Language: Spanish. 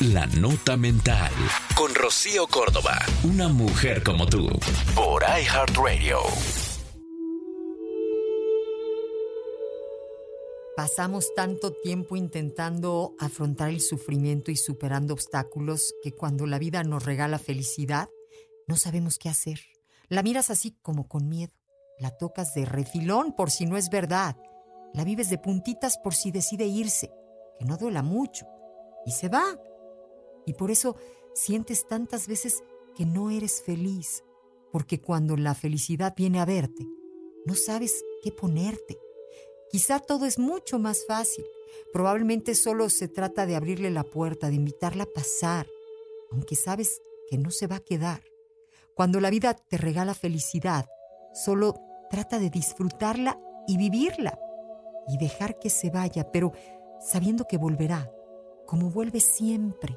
La Nota Mental. Con Rocío Córdoba. Una mujer como tú. Por iHeartRadio. Pasamos tanto tiempo intentando afrontar el sufrimiento y superando obstáculos que cuando la vida nos regala felicidad, no sabemos qué hacer. La miras así como con miedo. La tocas de refilón por si no es verdad. La vives de puntitas por si decide irse, que no duela mucho. Y se va. Y por eso sientes tantas veces que no eres feliz. Porque cuando la felicidad viene a verte, no sabes qué ponerte. Quizá todo es mucho más fácil. Probablemente solo se trata de abrirle la puerta, de invitarla a pasar, aunque sabes que no se va a quedar. Cuando la vida te regala felicidad, solo trata de disfrutarla y vivirla y dejar que se vaya, pero sabiendo que volverá, como vuelve siempre.